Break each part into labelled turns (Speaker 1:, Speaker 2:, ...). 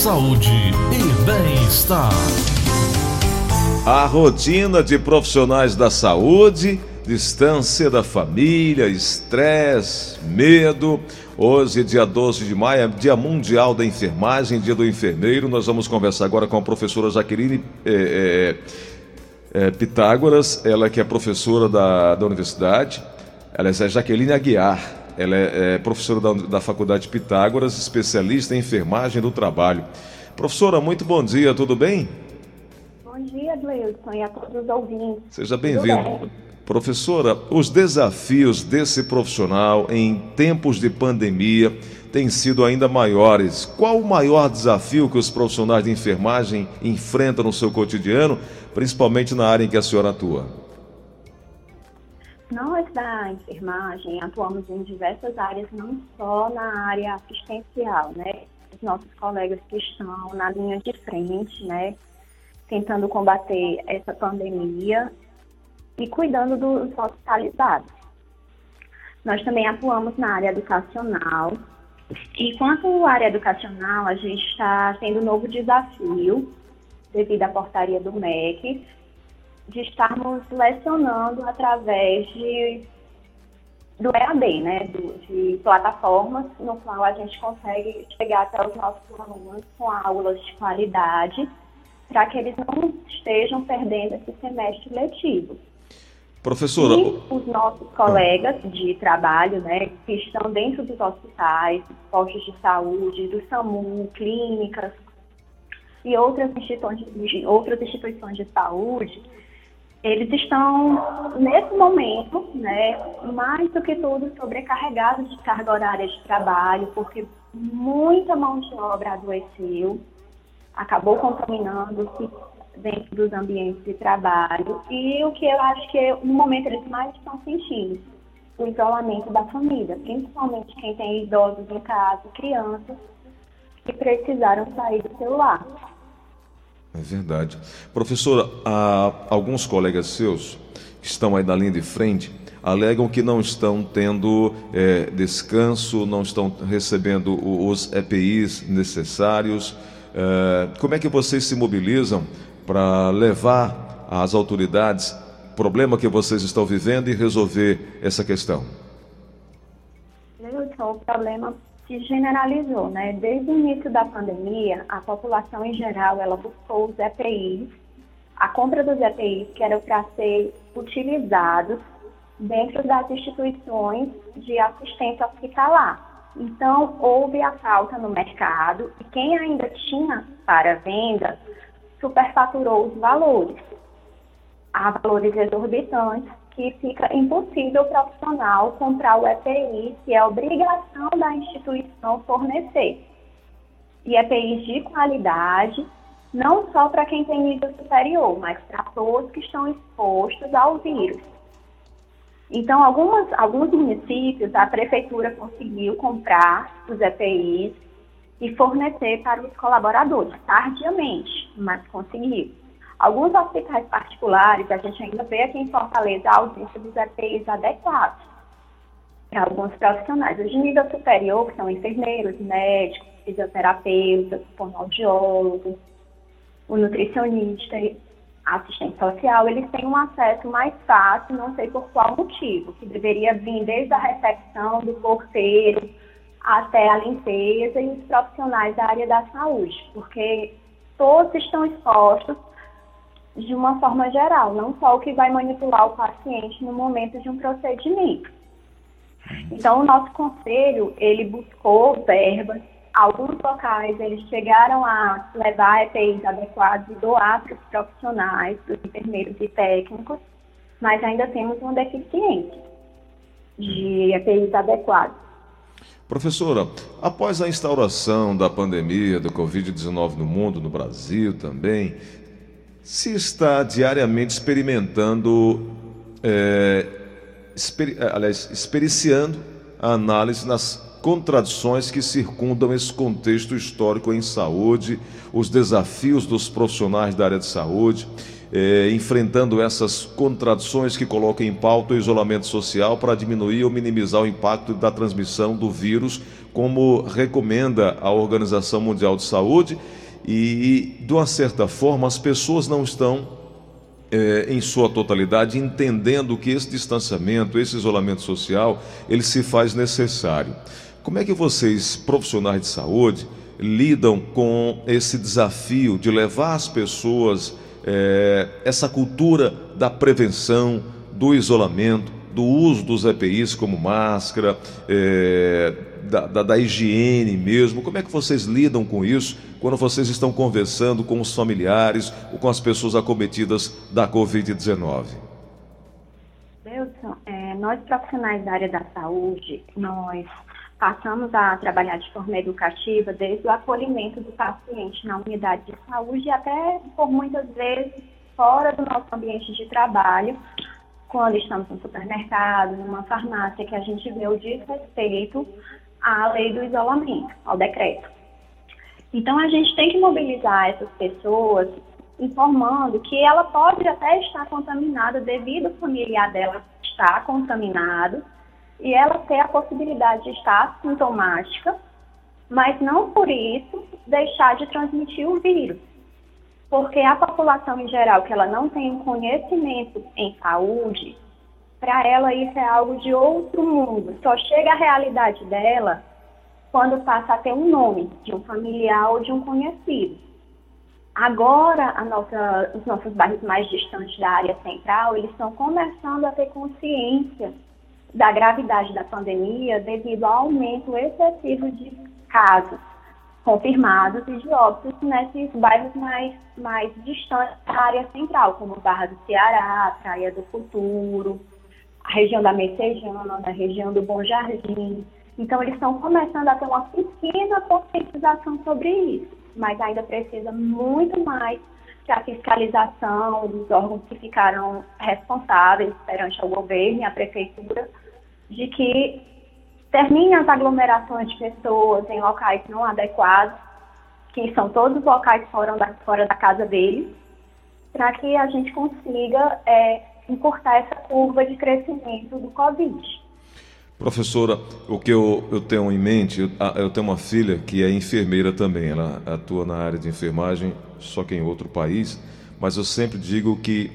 Speaker 1: saúde e bem-estar.
Speaker 2: A rotina de profissionais da saúde, distância da família, estresse, medo. Hoje, dia 12 de maio, é dia mundial da enfermagem, dia do enfermeiro. Nós vamos conversar agora com a professora Jaqueline é, é, é, Pitágoras, ela que é professora da, da universidade. Ela é Jaqueline Aguiar. Ela é, é professora da, da Faculdade Pitágoras, especialista em enfermagem do trabalho. Professora, muito bom dia, tudo bem?
Speaker 3: Bom dia, Gleudson, e a todos os ouvintes.
Speaker 2: Seja bem-vindo. Professora, os desafios desse profissional em tempos de pandemia têm sido ainda maiores. Qual o maior desafio que os profissionais de enfermagem enfrentam no seu cotidiano, principalmente na área em que a senhora atua?
Speaker 3: Nós da enfermagem atuamos em diversas áreas, não só na área assistencial, né? Os nossos colegas que estão na linha de frente, né? Tentando combater essa pandemia e cuidando dos hospitalizados. Nós também atuamos na área educacional. E quanto à área educacional, a gente está tendo um novo desafio devido à portaria do MEC, de estarmos lecionando através de do EAD, né, do, de plataformas no qual a gente consegue chegar até os nossos alunos com aulas de qualidade, para que eles não estejam perdendo esse semestre letivo.
Speaker 2: Professora.
Speaker 3: E os nossos colegas de trabalho, né, que estão dentro dos hospitais, postos de saúde, do SAMU, clínicas e outras instituições, outras instituições de saúde, eles estão, nesse momento, né, mais do que tudo, sobrecarregados de carga horária de trabalho, porque muita mão de obra adoeceu, acabou contaminando-se dentro dos ambientes de trabalho. E o que eu acho que no momento eles mais estão sentindo, o isolamento da família, principalmente quem tem idosos em casa, crianças que precisaram sair do seu lar.
Speaker 2: É verdade. Professora, alguns colegas seus que estão aí na linha de frente alegam que não estão tendo é, descanso, não estão recebendo os EPIs necessários. É, como é que vocês se mobilizam para levar às autoridades o problema que vocês estão vivendo e resolver essa questão?
Speaker 3: o problema generalizou, né? Desde o início da pandemia, a população em geral, ela buscou os EPIs, a compra dos EPIs que eram para ser utilizados dentro das instituições de assistência hospitalar. Então, houve a falta no mercado e quem ainda tinha para venda superfaturou os valores. Há valores exorbitantes que fica impossível o profissional comprar o EPI, que é obrigação da instituição fornecer. E EPIs de qualidade, não só para quem tem nível superior, mas para todos que estão expostos ao vírus. Então, algumas, alguns municípios, a prefeitura conseguiu comprar os EPIs e fornecer para os colaboradores, tardiamente, mas conseguiu. Alguns hospitais particulares, a gente ainda vê aqui em Fortaleza a ausência dos EPIs adequados para alguns profissionais. Os de nível superior, que são enfermeiros, médicos, fisioterapeutas, fonoaudiólogos, o nutricionista, assistente social, eles têm um acesso mais fácil, não sei por qual motivo, que deveria vir desde a recepção do porteiro até a limpeza e os profissionais da área da saúde, porque todos estão expostos de uma forma geral, não só o que vai manipular o paciente no momento de um procedimento. Então, o nosso conselho, ele buscou verbas, alguns locais eles chegaram a levar EPIs adequados e doar para os profissionais, para os enfermeiros e técnicos, mas ainda temos uma deficiência de EPIs adequados.
Speaker 2: Professora, após a instauração da pandemia do Covid-19 no mundo, no Brasil também, se está diariamente experimentando, é, exper, é, aliás, experienciando a análise nas contradições que circundam esse contexto histórico em saúde, os desafios dos profissionais da área de saúde. é, enfrentando essas contradições que colocam em pauta o isolamento social para diminuir ou minimizar o impacto da transmissão do vírus, como recomenda a Organização Mundial de Saúde. E, de uma certa forma, as pessoas não estão é, em sua totalidade, entendendo que esse distanciamento, esse isolamento social, ele se faz necessário. Como é que vocês, profissionais de saúde, lidam com esse desafio de levar as pessoas é, essa cultura da prevenção, do isolamento, do uso dos EPIs como máscara, é, da, da, da, higiene mesmo. Como é que vocês lidam com isso quando vocês estão conversando com os familiares ou com as pessoas acometidas da Covid-19?
Speaker 3: Wilson, é, nós profissionais da área da saúde, nós passamos a trabalhar de forma educativa desde o acolhimento do paciente na unidade de saúde e até por muitas vezes fora do nosso ambiente de trabalho, quando estamos no supermercado, numa farmácia, que a gente vê o desrespeito à lei do isolamento, ao decreto. Então a gente tem que mobilizar essas pessoas informando que ela pode até estar contaminada devido ao familiar dela estar contaminado e ela ter a possibilidade de estar sintomática, mas não por isso deixar de transmitir o vírus porque a população em geral que ela não tem um conhecimento em saúde, para ela isso é algo de outro mundo. Só chega a realidade dela quando passa a ter um nome de um familiar ou de um conhecido. Agora, nossa, os nossos bairros mais distantes da área central, eles estão começando a ter consciência da gravidade da pandemia devido ao aumento excessivo de casos confirmados e de óbitos nesses bairros mais, mais distantes da área central, como Barra do Ceará, Praia do Futuro, a região da Messejana, a região do Bom Jardim. Então, eles estão começando a ter uma pequena conscientização sobre isso, mas ainda precisa muito mais a fiscalização dos órgãos que ficaram responsáveis perante o governo e a prefeitura de que termine as aglomerações de pessoas em locais não adequados, que são todos os locais fora da, fora da casa deles, para que a gente consiga é, encurtar essa curva de crescimento do Covid.
Speaker 2: Professora, o que eu, eu tenho em mente, eu, eu, tenho uma filha que é enfermeira também, ela atua na área de enfermagem, só que em outro país, mas eu sempre digo que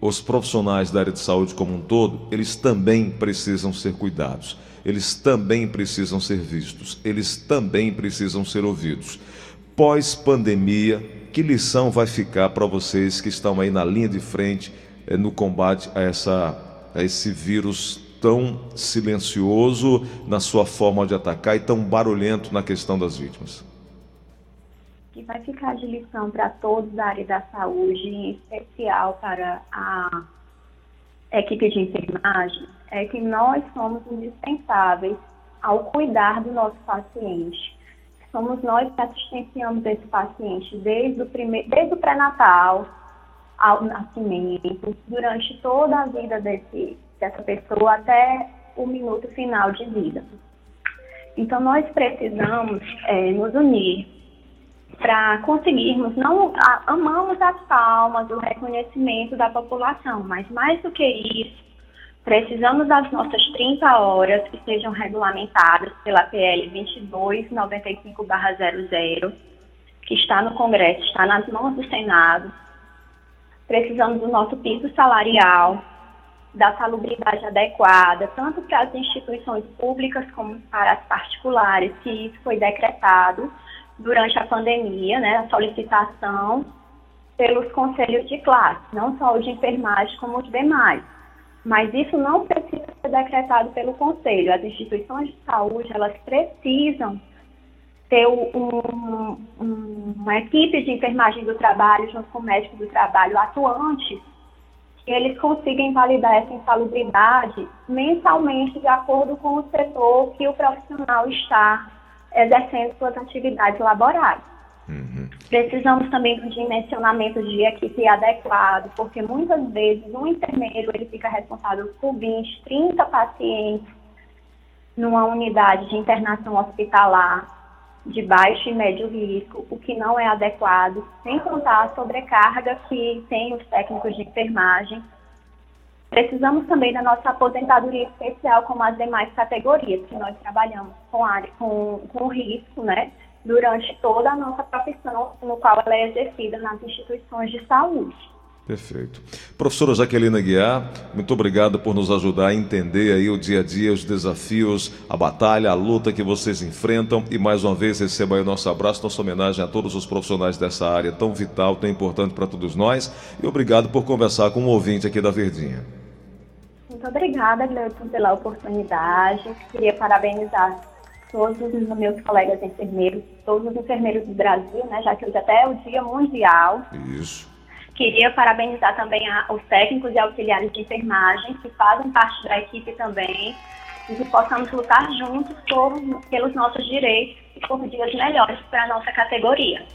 Speaker 2: os profissionais da área de saúde como um todo, eles também precisam ser cuidados eles também precisam ser vistos, eles também precisam ser ouvidos. Pós-pandemia, que lição vai ficar para vocês que estão aí na linha de frente é, no combate a, essa, a esse vírus tão silencioso na sua forma de atacar e tão barulhento na questão das vítimas?
Speaker 3: Que vai ficar de lição para todos da área da saúde, em especial para a equipe de enfermagem, é que nós somos indispensáveis ao cuidar do nosso paciente. Somos nós que assistenciamos esse paciente desde o, primeir, desde o pré-natal ao nascimento, durante toda a vida desse, dessa pessoa até o minuto final de vida. Então, nós precisamos é, nos unir para conseguirmos, não amamos as palmas, o reconhecimento da população, mas mais do que isso, Precisamos das nossas 30 horas que sejam regulamentadas pela PL 2295-00, que está no Congresso, está nas mãos do Senado. Precisamos do nosso piso salarial, da salubridade adequada, tanto para as instituições públicas como para as particulares, que isso foi decretado durante a pandemia, né, a solicitação pelos conselhos de classe, não só o de enfermagem como os demais. Mas isso não precisa ser decretado pelo Conselho. As instituições de saúde, elas precisam ter um, um, uma equipe de enfermagem do trabalho, junto com o médico do trabalho atuante, que eles consigam validar essa insalubridade mensalmente de acordo com o setor que o profissional está exercendo suas atividades laborais. Uhum. Precisamos também do dimensionamento de equipe adequado, porque muitas vezes um enfermeiro ele fica responsável por 20, 30 pacientes numa unidade de internação hospitalar. de baixo e médio risco, o que não é adequado, sem contar a sobrecarga que tem os técnicos de enfermagem. Precisamos também da nossa aposentadoria especial, como as demais categorias, que nós trabalhamos com, com, com risco, né, durante toda a nossa profissão, no qual ela é exercida nas instituições de saúde.
Speaker 2: Perfeito. Professora Jaqueline Guiar, muito obrigado por nos ajudar a entender aí o dia a dia, os desafios, a batalha, a luta que vocês enfrentam e mais uma vez receba aí o nosso abraço, nossa homenagem a todos os profissionais dessa área tão vital, tão importante para todos nós e obrigado por conversar com um ouvinte aqui da Verdinha.
Speaker 3: Muito obrigada, Gleuton, pela oportunidade. Queria parabenizar todos os meus colegas enfermeiros, todos os enfermeiros do Brasil, né, já que hoje até é o Dia Mundial.
Speaker 2: Isso
Speaker 3: Queria parabenizar também a, os técnicos e auxiliares de enfermagem, que fazem parte da equipe também, e que possamos lutar juntos por, pelos nossos direitos e por dias melhores para a nossa categoria.